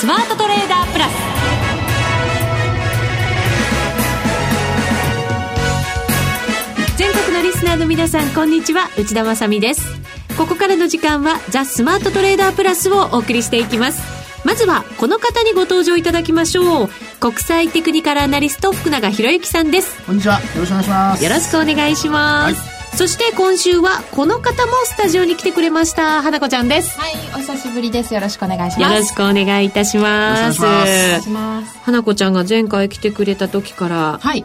スマートトレーダープラス。全国のリスナーの皆さんこんにちは。内田まさです。ここからの時間はザ・スマートトレーダープラスをお送りしていきます。まずはこの方にご登場いただきましょう。国際テクニカルアナリスト福永博之さんです。こんにちは。よろしくお願いします。よろしくお願いします、はいそして今週はこの方もスタジオに来てくれました。花子ちゃんです。はいお久しぶりです。よろしくお願いします。よろしくお願いいたします。花子ちゃんが前回来てくれた時からはい。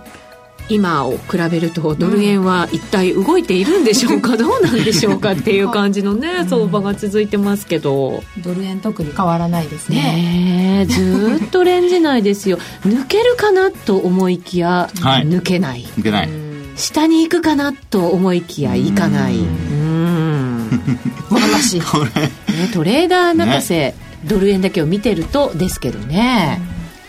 今を比べるとドル円は一体動いているんでしょうか、どうなんでしょうかっていう感じのね、相場が続いてますけど。ドル円特に変わらないですね。ねずっとレンジ内ですよ。抜けるかなと思いきや、はい、抜けない。抜けない下に行くかなと思いきや行かない。うん。難しい、ね、トレーダー泣かせ、ね、ドル円だけを見てるとですけどね。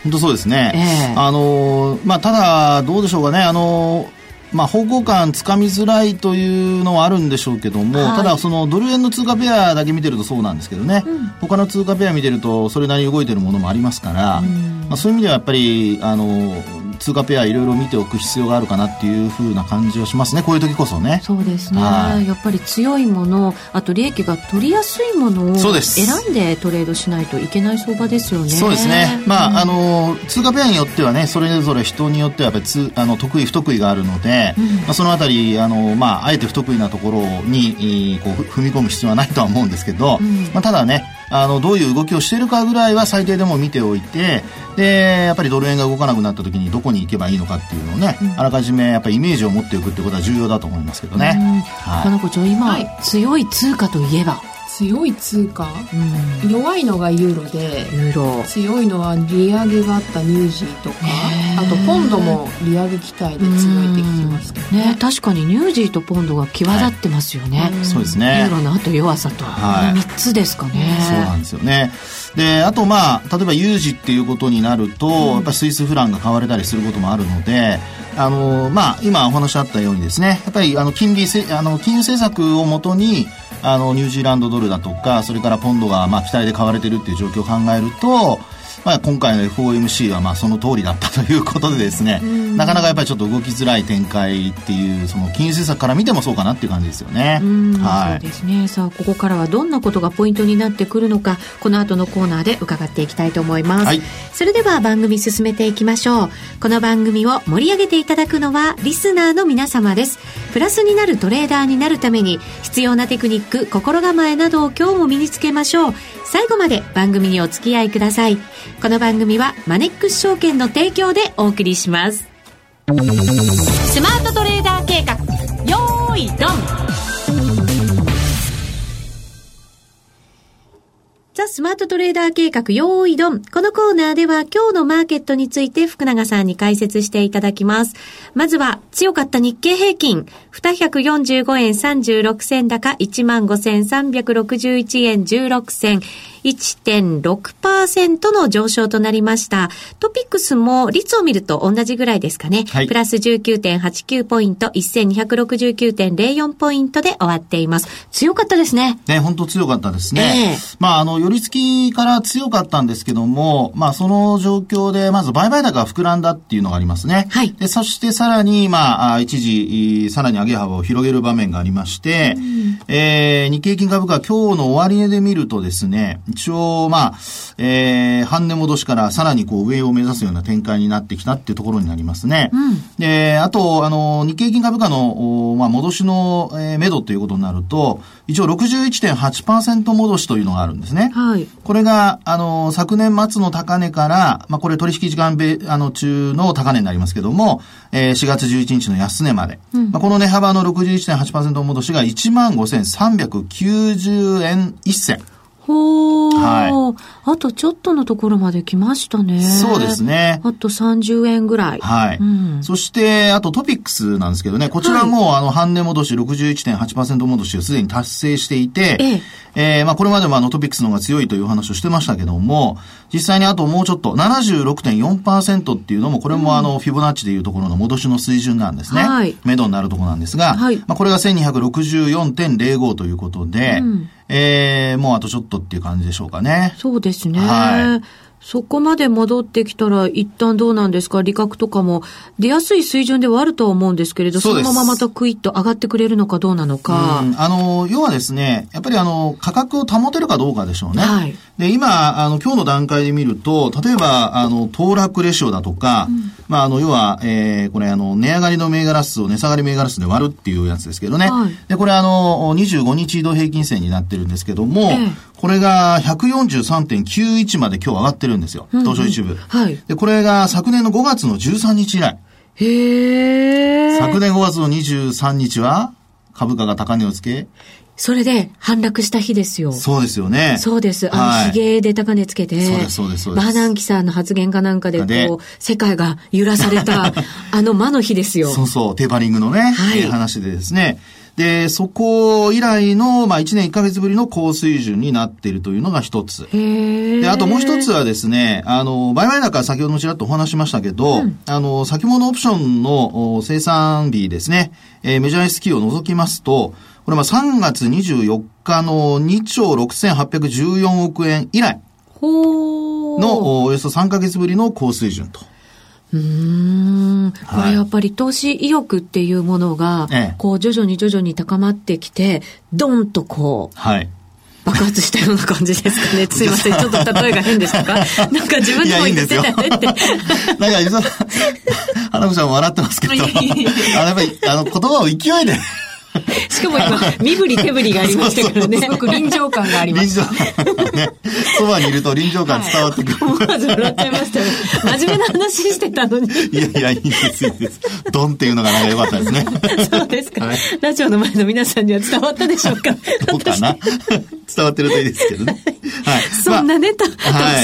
本当そうですね、えー、あのまあただどうでしょうかね。あのまあ、方向感つかみづらいというのはあるんでしょうけども、はい、ただそのドル円の通貨ペアだけ見てるとそうなんですけどね、うん、他の通貨ペア見てるとそれなりに動いてるものもありますから、うん、まあ、そういう意味ではやっぱりあの通貨ペアいろいろ見ておく必要があるかなっていうふうな感じをしますね。こういう時こそね。そうですね、はい、やっぱり強いものあと利益が取りやすいものを選んでトレードしないといけない相場ですよね。そうですね。まあ、うん、あの通貨ペアによってはねそれぞれ人によってはやっぱあの得意不得意があるので、うん、まあ、そのあたりあの、まあ、あえて不得意なところにこう踏み込む必要はないとは思うんですけど、うん、まあ、ただねあのどういう動きをしているかぐらいは最低でも見ておいてでやっぱりドル円が動かなくなった時にどこに行けばいいのかっていうのをね、うん、あらかじめやっぱりイメージを持っておくってことは重要だと思いますけどね。はい、花子ちゃん今、はい、強い通貨といえば？強い通貨、うん、弱いのがユーロでユーロ。強いのは利上げがあったニュージーとかあとポンドも利上げ期待で強いてきてますけどね、ね、確かにニュージーとポンドが際立ってますよね、はい、そうですね。ユーロのあと弱さと、はい、3つですかね。そうなんですよねであとまあ例えば有事っていうことになると、うん、やっぱりスイスフランが買われたりすることもあるのであのまあ今お話あったようにですねやっぱりあの金利せあの金融政策をもとにあのニュージーランドドルだとかそれからポンドがまあ期待で買われてるっていう状況を考えるとまあ、今回の FOMC はまあその通りだったということでですね、なかなかやっぱりちょっと動きづらい展開っていうその金融政策から見てもそうかなっていう感じですよね。はい、そうですね。さあここからはどんなことがポイントになってくるのかこの後のコーナーで伺っていきたいと思います、はい、それでは番組進めていきましょう。この番組を盛り上げていただくのはリスナーの皆様ですプラスになるトレーダーになるために必要なテクニック心構えなどを今日も身につけましょう最後まで番組にお付き合いくださいこの番組はマネックス証券の提供でお送りします。スマートトレーダー計画、よーい、ドンザ・スマートトレーダー計画、用意ドン。このコーナーでは今日のマーケットについて福永さんに解説していただきます。まずは強かった日経平均、245円36銭高、15,361円16銭。1.6%の上昇となりました。トピックスも率を見ると同じぐらいですかね。はい、プラス19.89ポイント、1269.04ポイントで終わっています。強かったですね。ね、本当強かったですね。えー、まあ、あの、寄り付きから強かったんですけども、まあ、その状況で、まず売買高が膨らんだっていうのがありますね。はい。で、そしてさらに、まあ、一時、さらに上げ幅を広げる場面がありまして、うん、えー、日経金株価今日の終値で見るとですね、一応、まあ、えー、半値戻しからさらにこう上を目指すような展開になってきたっていうところになりますね。うん、で、あと、あの、日経金株価の、まあ、戻しの、えー、目処ということになると、一応61.8%戻しというのがあるんですね。はい。これが、あの、昨年末の高値から、まあ、これ取引時間べ、あの、中の高値になりますけども、えー、4月11日の安値まで。うん、まあ、この値幅の61.8%戻しが15,390円1銭。ほー。はい。あとちょっとのところまで来ましたね。そうですね。あと30円ぐらい。はい。うん、そして、あとトピックスなんですけどね、こちらも、はい、あの、半値戻し61.8%戻しをすでに達成していて、えええー、まあこれまでもあのトピックスの方が強いという話をしてましたけども、実際にあともうちょっと76.4%っていうのも、これもあの、フィボナッチでいうところの戻しの水準なんですね。はい。目処になるところなんですが、はい。まあこれが1264.05ということで、うん、えー、もうあとちょっとっていう感じでしょうかね。そうですね。はい。そこまで戻ってきたら、一旦どうなんですか？利確とかも出やすい水準ではあるとは思うんですけれど、そのまままたクイッと上がってくれるのかどうなのか。あの、要はですね、やっぱりあの、価格を保てるかどうかでしょうね。はい。で、今、あの、今日の段階で見ると、例えば、あの、騰落レシオだとか、うん、まあ、あの、要は、えー、これ、あの、値上がりの銘柄数を値下がり銘柄数で割るっていうやつですけどね。はい、で、これ、あの、25日移動平均線になってるんですけども、ええ、これが143.91まで今日上がってるんですよ。東証一部。はい。で、これが昨年の5月の13日以来。へえ。昨年5月の23日は株価が高値をつけ、それで反落した日ですよ。そうですよね。そうです。あの、はい、髭で高値つけて、そうです、そうです、そうです。バーナンキさんの発言かなんかで、こう、世界が揺らされた、あの魔の日ですよ。そうそう、テーパリングのね、はい、話でですね。で、そこ以来の、まあ、1年1ヶ月ぶりの高水準になっているというのが一つ。で、あともう一つはですね、あの、売買高先ほどもちらっとお話しましたけど、うん、あの、先物オプションの生産日ですね、えー、メジャー S q を除きますと、これは3月24日の2兆6814億円以来のおよそ3ヶ月ぶりの高水準と。うん、これやっぱり投資意欲っていうものが、こう徐々に徐々に高まってきて、ドンとこう、はい。爆発したような感じですかね。すいません。ちょっと例えが変でしたか？なんか自分でも言ってたねって。なんか実は、花子さんも笑ってますけど、あのやっぱり、あの言葉を勢いで しかも今、身振り手振りがありましたからね。すごく臨場感があります。臨場感ね。そばにいると臨場感伝わってくる。思わず笑っちゃいましたね。真面目な話してたのに。いやいや、いいんです、いいです。ドンっていうのがなんか良かったですね。そうですか。ラジオの前の皆さんには伝わったでしょうか。どうかな。伝わってるといいですけどね。はい。そんなね、投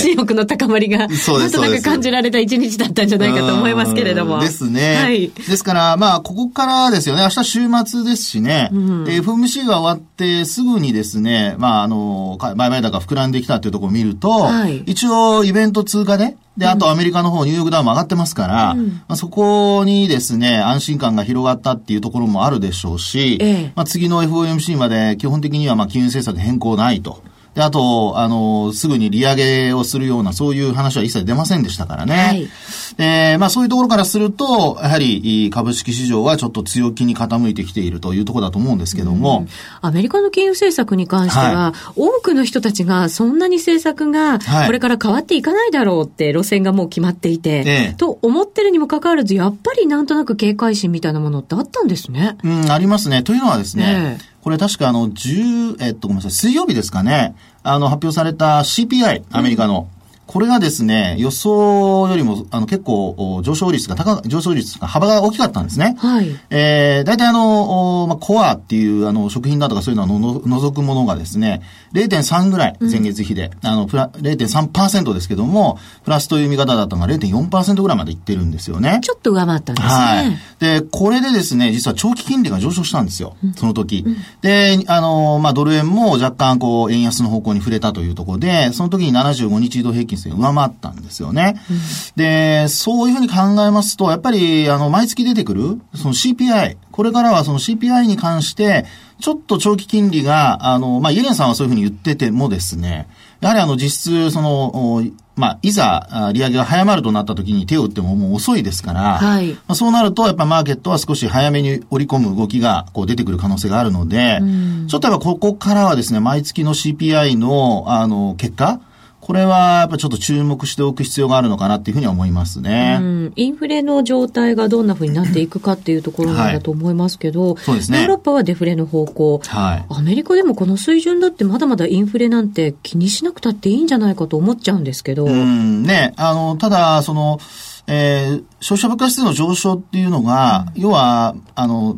資欲の高まりが、なんとなく感じられた一日だったんじゃないかと思いますけれども。ですね。はい。ですから、まあ、ここからですよね。明日週末ですしね。うん、FMC が終わってすぐにですね、まあ、あの、売買高膨らんできたっていうところを見ると、はい、一応イベント通過で、で、あとアメリカの方、ニューヨークダウンも上がってますから、うん、まあ、そこにですね、安心感が広がったっていうところもあるでしょうし、ええ、まあ、次の FOMC まで基本的にはまあ金融政策変更ないと。で、あと、あの、すぐに利上げをするような、そういう話は一切出ませんでしたからね。はい。えー、まあそういうところからすると、やはり株式市場はちょっと強気に傾いてきているというところだと思うんですけども。アメリカの金融政策に関しては、はい、多くの人たちがそんなに政策がこれから変わっていかないだろうって路線がもう決まっていて、えと思ってるにもかかわらず、やっぱりなんとなく警戒心みたいなものってあったんですね。うん、ありますね。というのはですね、えこれ確かあの、10、えっと、ごめんなさい、水曜日ですかね、あの、発表された CPI、アメリカの、これがですね、予想よりも、あの、結構、上昇率が高、上昇率が幅が大きかったんですね。はい。えー、大体あの、まあ、コアっていう、あの、食品だとかそういうのをの除くものがですね、0.3ぐらい、前月比で、うん、あの、プラ、0.3%ですけども、プラスという見方だったのが0.4%ぐらいまでいってるんですよね。ちょっと上回ったんですね。はい。で、これでですね、実は長期金利が上昇したんですよ。その時。うん、で、あの、まあ、ドル円も若干こう、円安の方向に触れたというところで、その時に75日移動平均線上回ったんですよね。うん、で、そういうふうに考えますと、やっぱり、あの、毎月出てくる、その CPI、これからはその CPI に関して、ちょっと長期金利が、あの、まあ、イエレンさんはそういうふうに言っててもですね、やはりあの、実質、その、まあ、いざ、利上げが早まるとなった時に手を打ってももう遅いですから、はい、まあ、そうなると、やっぱマーケットは少し早めに織り込む動きがこう出てくる可能性があるので、ちょっとやっぱここからはですね、毎月の CPI の、あの、結果、これはやっぱちょっと注目しておく必要があるのかなっていうふうには思いますね。うん、インフレの状態がどんなふうになっていくかっていうところなんだと思いますけど、はい、そうですね。ヨーロッパはデフレの方向、はい、アメリカでもこの水準だってまだまだインフレなんて気にしなくたっていいんじゃないかと思っちゃうんですけど。うん、ね、あの、ただ、その、えー、消費者物価指数の上昇っていうのが、うん、要は、あの、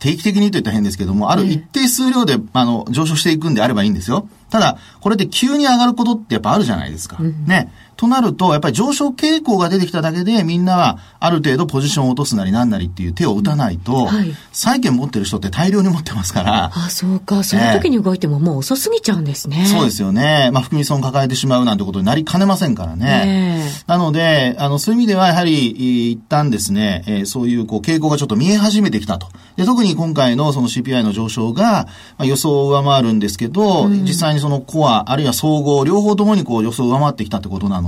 定期的にと言ったら変ですけども、ある一定数量で、あの、上昇していくんであればいいんですよ。ただ、これで急に上がることってやっぱあるじゃないですか。うん、ね。となると、やっぱり上昇傾向が出てきただけで、みんなはある程度ポジションを落とすなりなんなりっていう手を打たないと、はい、債券持ってる人って大量に持ってますから。あ、そうか。その時に動いてももう遅すぎちゃうんですね。そうですよね。まあ、含み損抱えてしまうなんてことになりかねませんからね。なので、あの、そういう意味ではやはり、一旦ですね、えー、そういうこう傾向がちょっと見え始めてきたと。で特に今回のその CPI の上昇が、まあ、予想を上回るんですけど、うん、実際ににそのコア、あるいは総合、両方ともにこう予想を上回ってきたってことなので、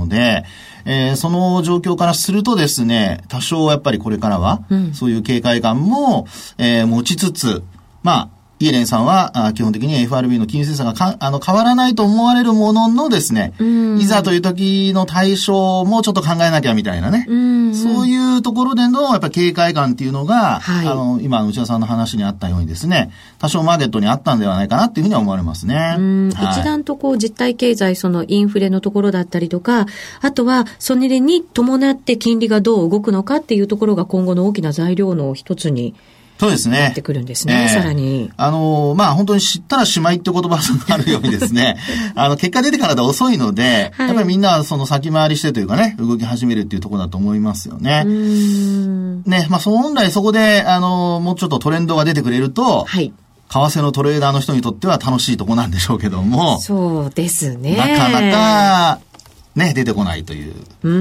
えー、その状況からするとですね、多少やっぱりこれからは、そういう警戒感も、えー、持ちつつ、まあ、イエレンさんは、基本的に FRB の金融政策があの変わらないと思われるもののですね、いざという時の対象もちょっと考えなきゃみたいなね、うそういうところでのやっぱり警戒感っていうのが、はい、あの、今内田さんの話にあったようにですね、多少マーケットにあったんではないかなっていうふうには思われますね。はい、一段とこう実体経済、そのインフレのところだったりとか、あとはそれに伴って金利がどう動くのかっていうところが今後の大きな材料の一つにそうですね。なってくるんですね、えー、さらに。あの、まあ、本当に知ったらしまいって言葉があるようにですね、あの、結果出てからで遅いので、はい、やっぱりみんなその先回りしてというかね、動き始めるっていうところだと思いますよね。ね、まあ、本来そこで、あの、もうちょっとトレンドが出てくれると、はい。為替のトレーダーの人にとっては楽しいとこなんでしょうけども。そうですね。なかなか、ね、出てこないという。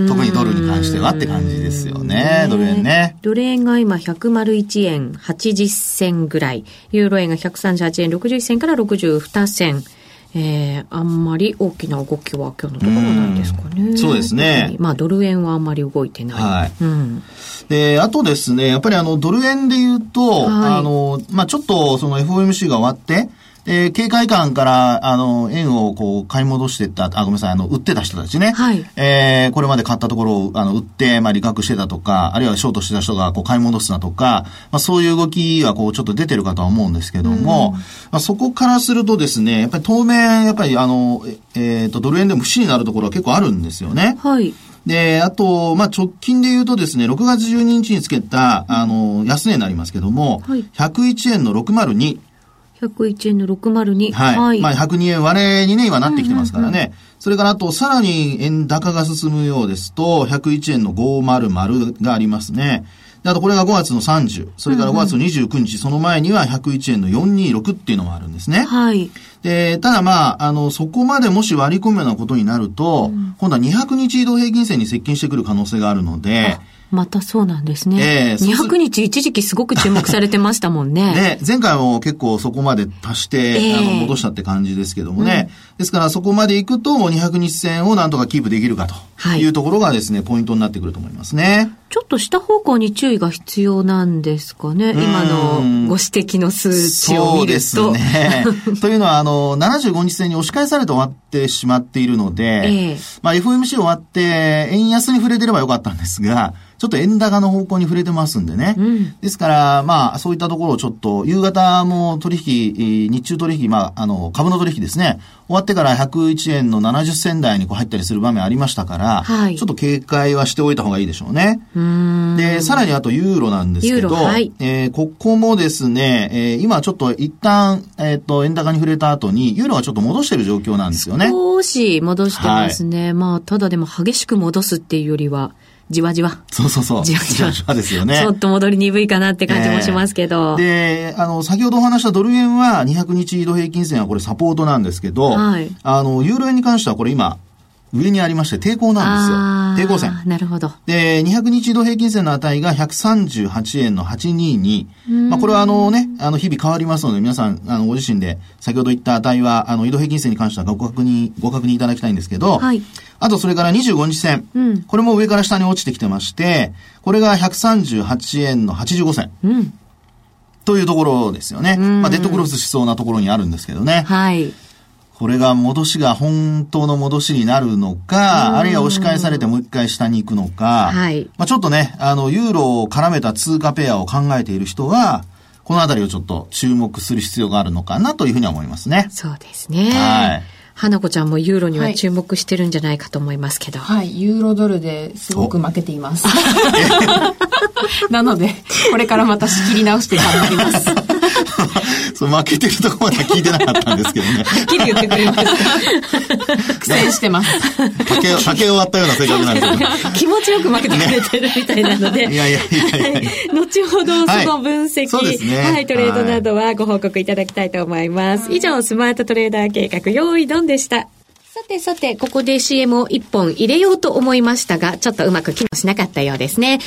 特にドルに関してはって感じですよね。ドル円ね。ドル円が今101円80銭ぐらい。ユーロ円が138円60銭から62銭。えー、あんまり大きな動きは今日のところないですかね。そうですね。まあ、ドル円はあんまり動いてない。はい。うん。で、あとですね、やっぱりあの、ドル円で言うと、はい、あの、まあ、ちょっとその FOMC が終わって、えー、警戒感から、あの、円をこう、買い戻してった、あ、ごめんなさい、あの、売ってた人たちね。はい。えー、これまで買ったところを、あの、売って、まあ、利確してたとか、あるいはショートしてた人が、こう、買い戻すなとか、まあ、そういう動きは、こう、ちょっと出てるかとは思うんですけども、まあ、そこからするとですね、やっぱり当面、やっぱり、あの、えっ、ー、と、ドル円でも不死になるところは結構あるんですよね。はい。で、あと、まあ、直近で言うとですね、6月12日につけた、あの、安値になりますけども、はい、101円の602、101円の602。はい。はい、まあ、102円割れにね、今なってきてますからね。うんうんうん、それからあと、さらに円高が進むようですと、101円の500がありますね。あとこれが5月の30、それから5月の29日、うんうん、その前には101円の426っていうのもあるんですね。はい。で、ただまあ、あの、そこまでもし割り込むようなことになると、うん、今度は200日移動平均線に接近してくる可能性があるので、またそうなんですね。えー、200日一時期すごく注目されてましたもんね。ね、前回も結構そこまで足して、えー、あの戻したって感じですけどもね。うん、ですからそこまで行くともう200日線をなんとかキープできるかというところがですね、ポイントになってくると思いますね。ちょっと下方向に注意が必要なんですかね。今のご指摘の数値を見ると。そうですね。というのは、あの、75日線に押し返されて終わってしまっているので、えー、まあ FOMC 終わって、円安に触れてればよかったんですが、ちょっと円高の方向に触れてますんでね。うん、ですから、まあ、そういったところをちょっと、夕方も取引、日中取引、まあ、あの、株の取引ですね。終わってから101円の70銭台にこう入ったりする場面ありましたから、はい、ちょっと警戒はしておいた方がいいでしょうね。うで、さらにあとユーロなんですけど、はい、えー、ここもですね、えー、今ちょっと一旦、えっ、ー、と、円高に触れた後に、ユーロはちょっと戻してる状況なんですよね。少し戻してますね。はい、まあ、ただでも激しく戻すっていうよりは、じわじわ。そうそうそう。じわじわ。じわですよね。ちょっと戻り鈍いかなって感じもしますけど。えー、で、あの、先ほどお話したドル円は200日移動平均線はこれサポートなんですけど、はい、あの、ユーロ円に関してはこれ今、上にありまして抵抗なんですよ。抵抗線。なるほど。で、200日移動平均線の値が138円の822。まあ、これはあのね、あの、日々変わりますので、皆さん、あの、ご自身で、先ほど言った値は、あの、移動平均線に関してはご確認、ご確認いただきたいんですけど、はい。あと、それから25日線。うん。これも上から下に落ちてきてまして、これが138円の85銭。うん。というところですよね。まあ、デッドクロスしそうなところにあるんですけどね。はい。これが戻しが本当の戻しになるのか、あるいは押し返されてもう一回下に行くのか、はい。まあちょっとね、あの、ユーロを絡めた通貨ペアを考えている人は、このあたりをちょっと注目する必要があるのかなというふうには思いますね。そうですね。はい。花子ちゃんもユーロには注目してるんじゃないかと思いますけど。はい、はい、ユーロドルですごく負けています。なので、これからまた仕切り直して頑張ります。そう負けてるとこまでは聞いてなかったんですけどね。はっきり言ってくれました。苦戦してます。竹を、竹を割ったような性格なんですけど。気持ちよく負けてくれてるみたいなので。いやいやいやいや後ほどその分析、はい、ね、はい、トレードなどはご報告いただきたいと思います。以上、スマートトレーダー計画、用意ドンでした。さてさて、ここで CM を1本入れようと思いましたが、ちょっとうまく機能しなかったようですね。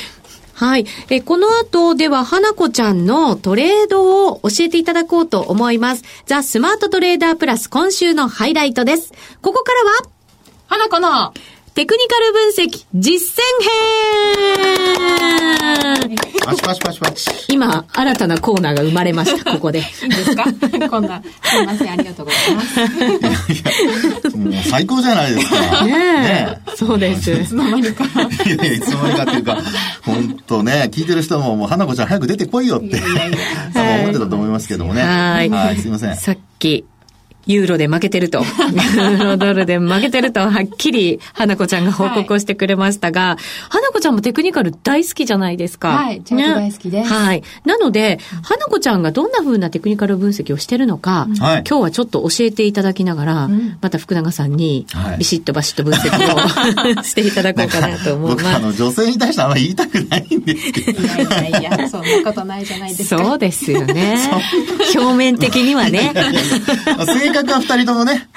はい。えこの後では、花子ちゃんのトレードを教えていただこうと思います。ザ・スマートトレーダープラス今週のハイライトです。ここからは、花子のテクニカル分析実践編パチパチパチパチ。今、新たなコーナーが生まれました、ここで。いいんですか？こんな、すいません、ありがとうございます。いやいや、もう最高じゃないですか。ねねそうです。いつの間にか。いやいや、いつの間にかっていうか、本当ね、聞いてる人も、もう、花子ちゃん早く出てこいよって、いやいやいや 思ってたと思いますけどもね。はい。はい、すいません。さっき、ユーロで負けてると、ユーロドルで負けてると、はっきり、花子ちゃんが報告をしてくれましたが、はい、花子ちゃんもテクニカル大好きじゃないですか。はい、チャート大好きです。はい。なので、花子ちゃんがどんな風なテクニカル分析をしてるのか、はい、今日はちょっと教えていただきながら、うん、また福永さんに、ビシッとバシッと分析をしていただこうかなと思います。僕、あの、女性に対してあんまり言いたくないんですけど。いやいやいや、そんなことないじゃないですか。そうですよね。表面的にはね。格は二人ともね、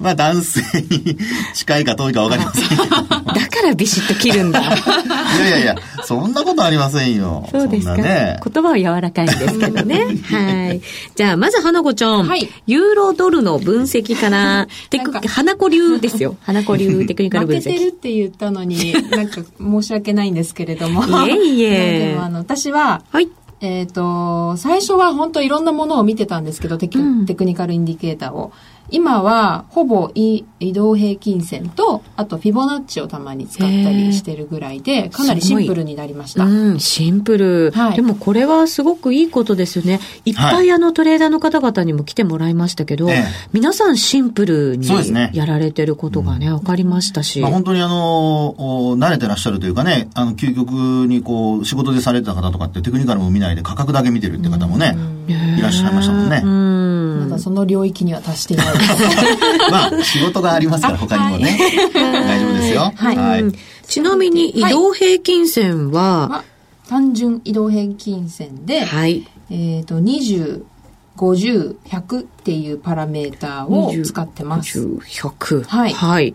まあ男性に近いか遠いかわかりませんけど。だからビシッと切るんだ。いやいやいや、そんなことありませんよ。そうですか。ね、言葉は柔らかいんですけどね。はい。じゃあ、まず花子ちゃん。はい。ユーロドルの分析から、テク、花子流ですよ。花子流テクニカル分析。負けてるって言ったのに、なんか申し訳ないんですけれども。いえいえ。でもあの、私は、はい。えっ、ー、と、最初は本当いろんなものを見てたんですけど、テクうん、テクニカルインディケーターを。今はほぼ移動平均線とあとフィボナッチをたまに使ったりしてるぐらいでかなりシンプルになりました、うん、シンプル、はい、でもこれはすごくいいことですよね。いっぱいあのトレーダーの方々にも来てもらいましたけど、はい、皆さんシンプルにやられてることがねね、分かりましたし、まあ、本当にあの慣れてらっしゃるというかねあの究極にこう仕事でされてた方とかってテクニカルも見ないで価格だけ見てるって方もね、いらっしゃいましたもんね、まだその領域には達していないまあ、仕事がありますから、他にもね。大丈夫ですよ。はい。はい、ちなみに、移動平均線は、は単純移動平均線で、はい。えっ、と、20、50、100っていうパラメーターを使ってます。50、100。はい。はい。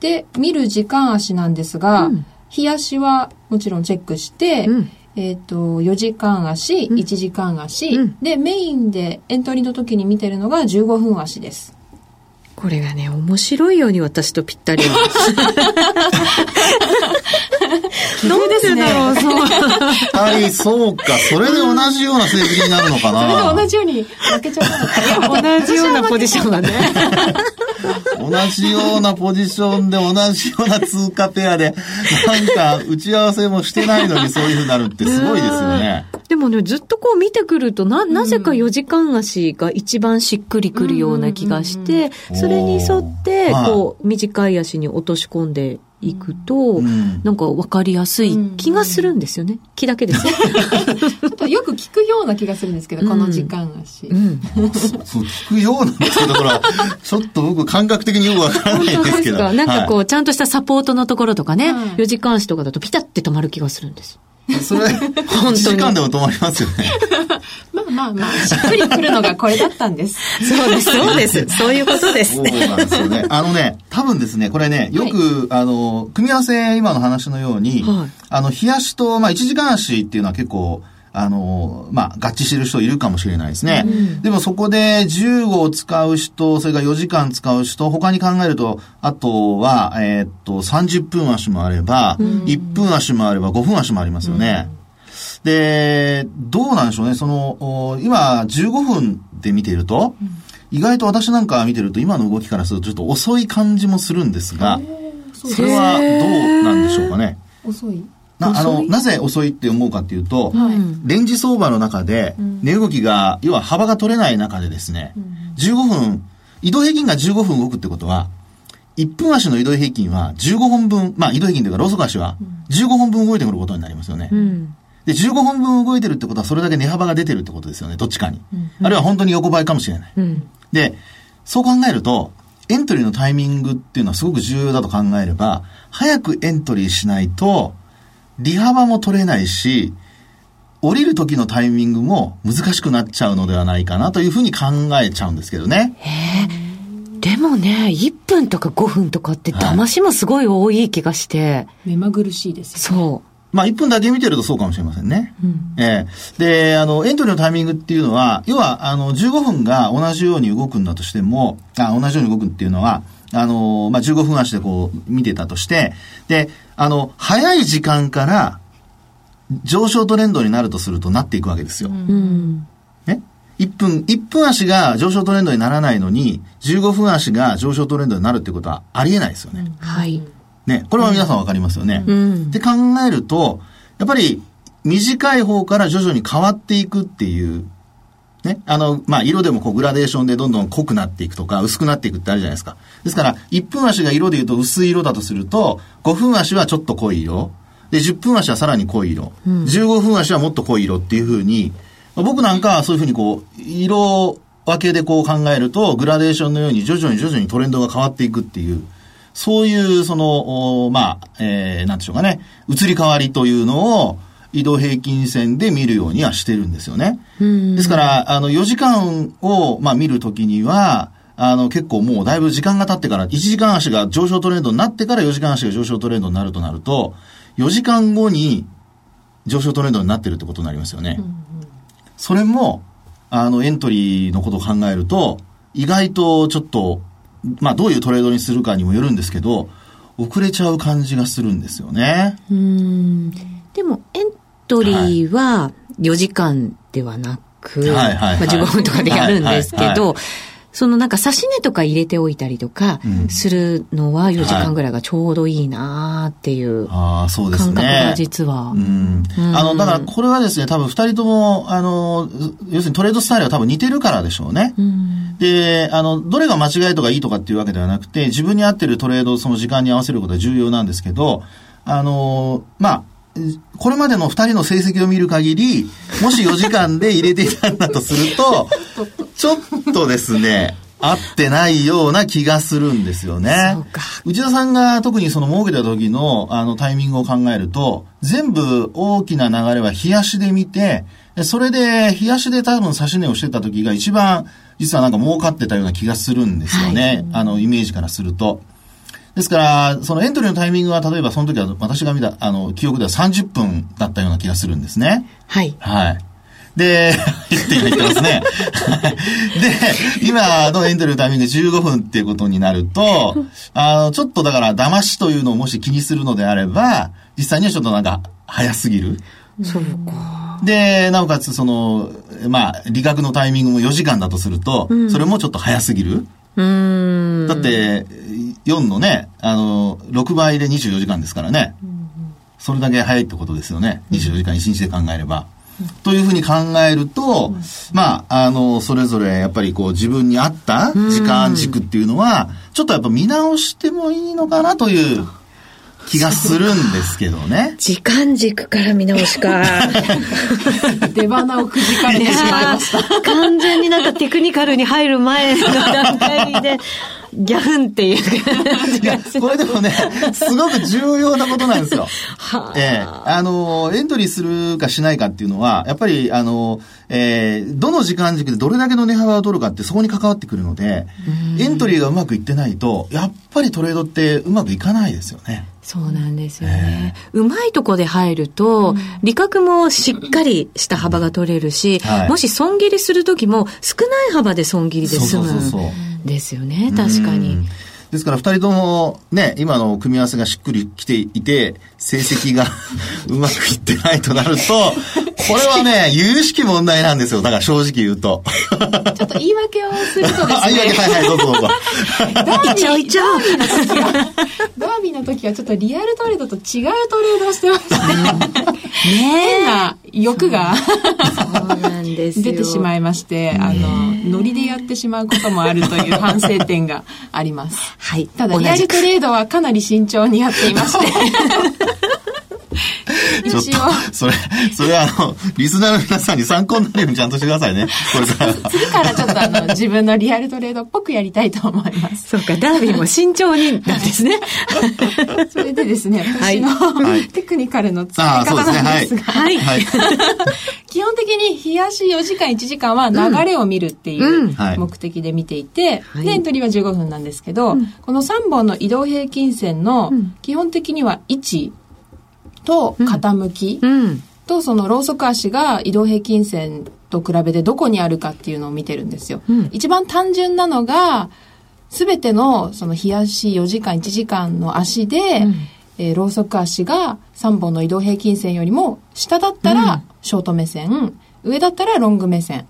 で、見る時間足なんですが、うん、日足はもちろんチェックして、うん、えっ、ー、と、4時間足、うん、1時間足、うん、で、メインでエントリーの時に見てるのが15分足です。これがね、面白いように私とぴったりな んです。なんでだろう、そう。はい、そうか。それで同じような成績になるのかな。それで同じように負けちゃう同じようなポジションだね。同じようなポジションで同じような通貨ペアで、なんか打ち合わせもしてないのにそういうふうになるってすごいですよね。でもね、ずっとこう見てくると、な、なぜか4時間足が一番しっくりくるような気がして、それに沿って、こう、短い足に落とし込んでいくと、うん、なんか分かりやすい気がするんですよね。うん、気だけですよ。ちょっとよく聞くような気がするんですけど、うん、この時間足。うん、そう、聞くようなんですけど、ほら、ちょっと僕感覚的によくわからないんですけど。なんかこう、はい、ちゃんとしたサポートのところとかね、はい、4時間足とかだとピタって止まる気がするんです。それ、本当に。時間でも止まりますよね。まあまあまあ、しっくりくるのがこれだったんです。そうです、そうです。そういうことです。そうなんですよね。あのね、多分ですね、これね、よく、はい、あの、組み合わせ、今の話のように、はい、あの、冷やしと、まあ、1時間足っていうのは結構、あの、まあ、合致してる人いるかもしれないですね。うん、でもそこで15を使う人、それから4時間使う人、他に考えると、あとは、えー、っと、30分足もあれば、うん、1分足もあれば5分足もありますよね。うん、で、どうなんでしょうね。その、今、15分で見ていると、意外と私なんか見てると、今の動きからするとちょっと遅い感じもするんですが、それはどうなんでしょうかね。遅いな、あの、なぜ遅いって思うかっていうと、はい、レンジ相場の中で、値動きが、要は幅が取れない中でですね、うん、15分、移動平均が15分動くってことは、1分足の移動平均は15本分、まあ移動平均というかローソク足は15本分動いてくることになりますよね。うん、で、15本分動いてるってことはそれだけ値幅が出てるってことですよね、どっちかに。うん、あるいは本当に横ばいかもしれない。で、そう考えると、エントリーのタイミングっていうのはすごく重要だと考えれば、早くエントリーしないと、利幅も取れないし、降りる時のタイミングも難しくなっちゃうのではないかなというふうに考えちゃうんですけどね。へでもね、1分とか5分とかって騙しもすごい多い気がして。目まぐるしいですよ、ね、そう。まあ、1分だけ見てるとそうかもしれませんね。うん、えー、で、あの、エントリーのタイミングっていうのは、要は、あの、15分が同じように動くんだとしても、あ同じように動くっていうのは、あの、まあ、15分足でこう、見てたとして、で、あの、早い時間から、上昇トレンドになるとするとなっていくわけですよ。うん、ね ?1 分、1分足が上昇トレンドにならないのに、15分足が上昇トレンドになるってことはありえないですよね。はい。ね、これは皆さんわかりますよね。うん、って考えると、やっぱり短い方から徐々に変わっていくっていう、ね、あの、まあ、色でもこうグラデーションでどんどん濃くなっていくとか、薄くなっていくってあるじゃないですか。ですから、1分足が色で言うと薄い色だとすると、5分足はちょっと濃い色。で、10分足はさらに濃い色。うん、15分足はもっと濃い色っていうふうに、僕なんかはそういうふうにこう、色分けでこう考えると、グラデーションのように徐々に徐々にトレンドが変わっていくっていう、そういう、その、まあ、えー、なんでしょうかね、移り変わりというのを、移動平均線で見るようにはしてるんですよね。ですから、あの、4時間を、まあ、見るときには、あの、結構もうだいぶ時間が経ってから、1時間足が上昇トレンドになってから4時間足が上昇トレンドになるとなると、4時間後に上昇トレンドになってるってことになりますよね。それも、あの、エントリーのことを考えると、意外とちょっとまあどういうトレードにするかにもよるんですけど、遅れちゃう感じがするんですよね。うん。でも、エントリーは4時間ではなく、はいはい、まあ、15分とかでやるんですけど、そのなんか指値とか入れておいたりとかするのは4時間ぐらいがちょうどいいなっていう感覚が実は。あの、だからこれはですね、多分二人とも、あの、要するにトレードスタイルは多分似てるからでしょうね。で、あの、どれが間違いとかいいとかっていうわけではなくて、自分に合ってるトレードをその時間に合わせることは重要なんですけど、あの、まあ、これまでの二人の成績を見る限り、もし4時間で入れていたんだとすると、ちょっとですね、合ってないような気がするんですよね。内田さんが特にその儲けた時のあのタイミングを考えると、全部大きな流れは冷やしで見て、それで冷やしで多分指し値をしてた時が一番実はなんか儲かってたような気がするんですよね。はい、あのイメージからすると。ですから、そのエントリーのタイミングは、例えばその時は私が見た、あの、記憶では30分だったような気がするんですね。はい。はい。で、言って言ってますね。で、今のエントリーのタイミングで15分っていうことになると、あの、ちょっとだから騙しというのをもし気にするのであれば、実際にはちょっとなんか早すぎる。そうか。で、なおかつその、まあ、理学のタイミングも4時間だとすると、うん、それもちょっと早すぎる。うん。だって、4のね、あの、6倍で24時間ですからね。それだけ早いってことですよね。24時間1日で考えれば。というふうに考えると、まあ、あの、それぞれやっぱりこう自分に合った時間軸っていうのは、ちょっとやっぱ見直してもいいのかなという気がするんですけどね。時間軸から見直しか。出花をくじかれてしまいました。完全になんかテクニカルに入る前の段階で、ギャフンっていう感じがこれでもね、すごく重要なことなんですよ。はあ、ええー、あの、エントリーするかしないかっていうのは、やっぱり、あの、えー、どの時間軸でどれだけの値幅を取るかってそこに関わってくるので、エントリーがうまくいってないと、やっぱりトレードってうまくいかないですよね。そうなんですよね。うまいとこで入ると、利確もしっかりした幅が取れるし、はい、もし損切りする時も少ない幅で損切りで済む。そうそうそうですよね、確かに。ですから二人ともね、今の組み合わせがしっくりきていて、成績が うまくいってないとなると、これはね、有識問題なんですよ。だから正直言うと。ちょっと言い訳をするとですね。言い訳、はいはい、どうぞどうぞ。ダービー、ダービーの時はちょっとリアルトレードと違うトレードをしてましたね。変な欲が出てしまいまして、あの、ノリでやってしまうこともあるという 反省点があります。はい。ただ、リアルトレードはかなり慎重にやっていまして。ちょっと、それ、それはあの、リスナーの皆さんに参考になるようにちゃんとしてくださいね。これから。次からちょっとあの、自分のリアルトレードっぽくやりたいと思います。そうか、ダービーも慎重になんですね。それでですね、私の、はい、テクニカルの使い方なんですが、はい、はい、基本的に冷やし4時間1時間は流れを見るっていう目的で見ていて、うん、で、エントリーは15分なんですけど、この3本の移動平均線の基本的には位置、と傾き、うん、とそのローソク足が移動平均線と比べてどこにあるかっていうのを見てるんですよ。うん、一番単純なのが、すべてのその日足4時間1時間の足で、うん、えー、ローソク足が3本の移動平均線よりも下だったらショート目線、上だったらロング目線っ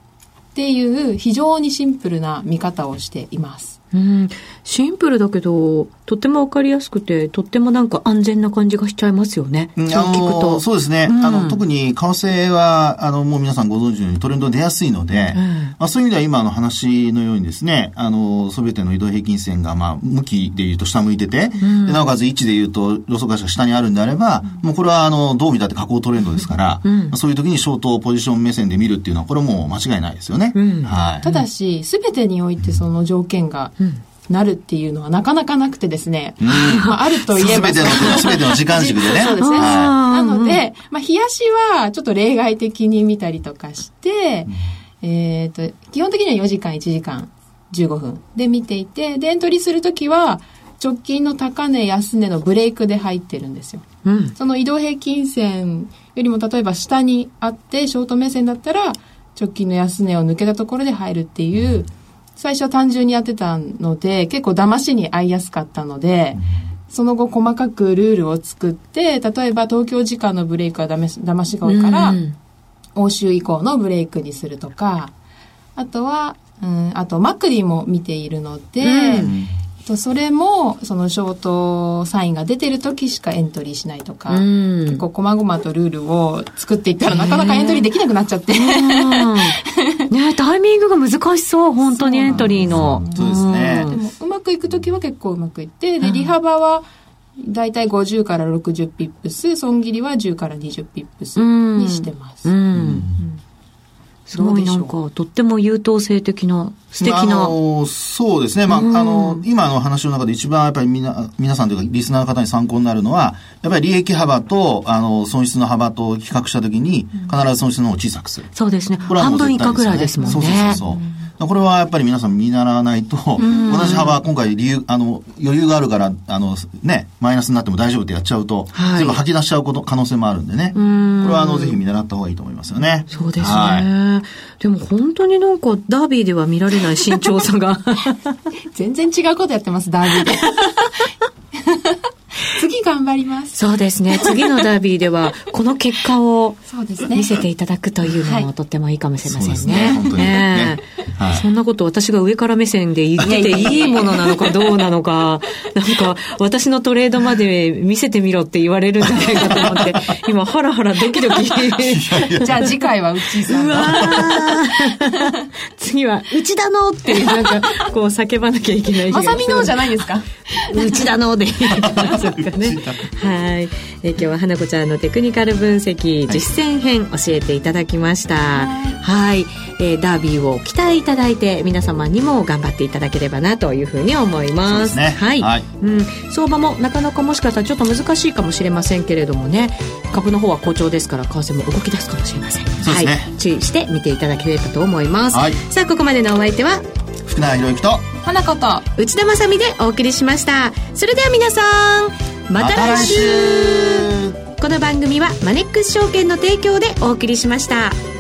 ていう非常にシンプルな見方をしています。うん、シンプルだけど、とってもわかりやすくて、とってもなんか安全な感じがしちゃいますよね。そう聞くと。そうですね。うん、あの、特に為替は、あの、もう皆さんご存知のようにトレンド出やすいので、うん、まあそういう意味では今の話のようにですね、あの、すべての移動平均線が、まあ、向きで言うと下向いてて、うん、なおかつ位置で言うと、ロソク足が下にあるんであれば、もうこれは、あの、どう見たって下降トレンドですから、まあ、そういう時にショートポジション目線で見るっていうのは、これも間違いないですよね。はい。ただし、すべてにおいてその条件が、なるっていうのはなかなかなくてですね。まあ、あると言えば。すべての、すべての時間軸でね。そうですね。なので、まあ、冷やしはちょっと例外的に見たりとかして、えっ、と、基本的には4時間、1時間、15分で見ていて、で、エントリーするときは、直近の高値、安値のブレイクで入ってるんですよ。うん、その移動平均線よりも例えば下にあって、ショート目線だったら、直近の安値を抜けたところで入るっていう、最初は単純にやってたので、結構騙しに合いやすかったので、その後細かくルールを作って、例えば東京時間のブレイクはだめ騙しが多いから、欧州以降のブレイクにするとか、あとは、うん、あとマクリも見ているので、うんとそれもそのショートサインが出てる時しかエントリーしないとか、うん、結構細々とルールを作っていったらなかなかエントリーできなくなっちゃって、ねタイミングが難しそう本当にエントリーの。そうですね、でもうまくいく時は結構うまくいってで利幅はだいたい50から60ピップス損切りは10から20ピップスにしてます、うん。うんすごいなんか、とっても優等生的な、素敵な。あの、そうですね。まあ、あの、今の話の中で一番やっぱりみな、皆さんというか、リスナーの方に参考になるのは、やっぱり利益幅と、あの、損失の幅と比較したときに、必ず損失の方を小さくする。そうですね。半分以下ぐらいですもんね。そうそうそうそう。これはやっぱり皆さん見習わないと、同じ幅、今回理由、あの、余裕があるから、あの、ね、マイナスになっても大丈夫ってやっちゃうと、はい、全部吐き出しちゃうこと、可能性もあるんでね。これはあの、ぜひ見習った方がいいと思いますよね。そうですね。はい、でも本当になんか、ダービーでは見られない慎重さが。全然違うことやってます、ダービーで。次頑張ります。そうですね。次のダービーでは、この結果を見せていただくというのもとってもいいかもしれませんね。そねそんなこと私が上から目線で言ってていいものなのかどうなのか、なんか私のトレードまで見せてみろって言われるんじゃないかと思って、今ハラハラドキドキ。じゃあ次回はうちさん。うわ次は、うちだのっていう、なんか、こう叫ばなきゃいけない。まさみのじゃないですかうちだので。かね。はい。え今日は花子ちゃんのテクニカル分析実践編教えていただきました。はい。えー、ダービーを期待いただいて皆様にも頑張っていただければなというふうに思います。すね、はい、はい、うん。相場もなかなかもしかしたらちょっと難しいかもしれませんけれどもね、株の方は好調ですから為替も動き出すかもしれません。そうですね。はい。注意して見ていただければと思います。はい、さあ、ここまでのお相手は福永博之と花子と内田まさみでお送りしました。それでは皆さん、また来週この番組はマネックス証券の提供でお送りしました。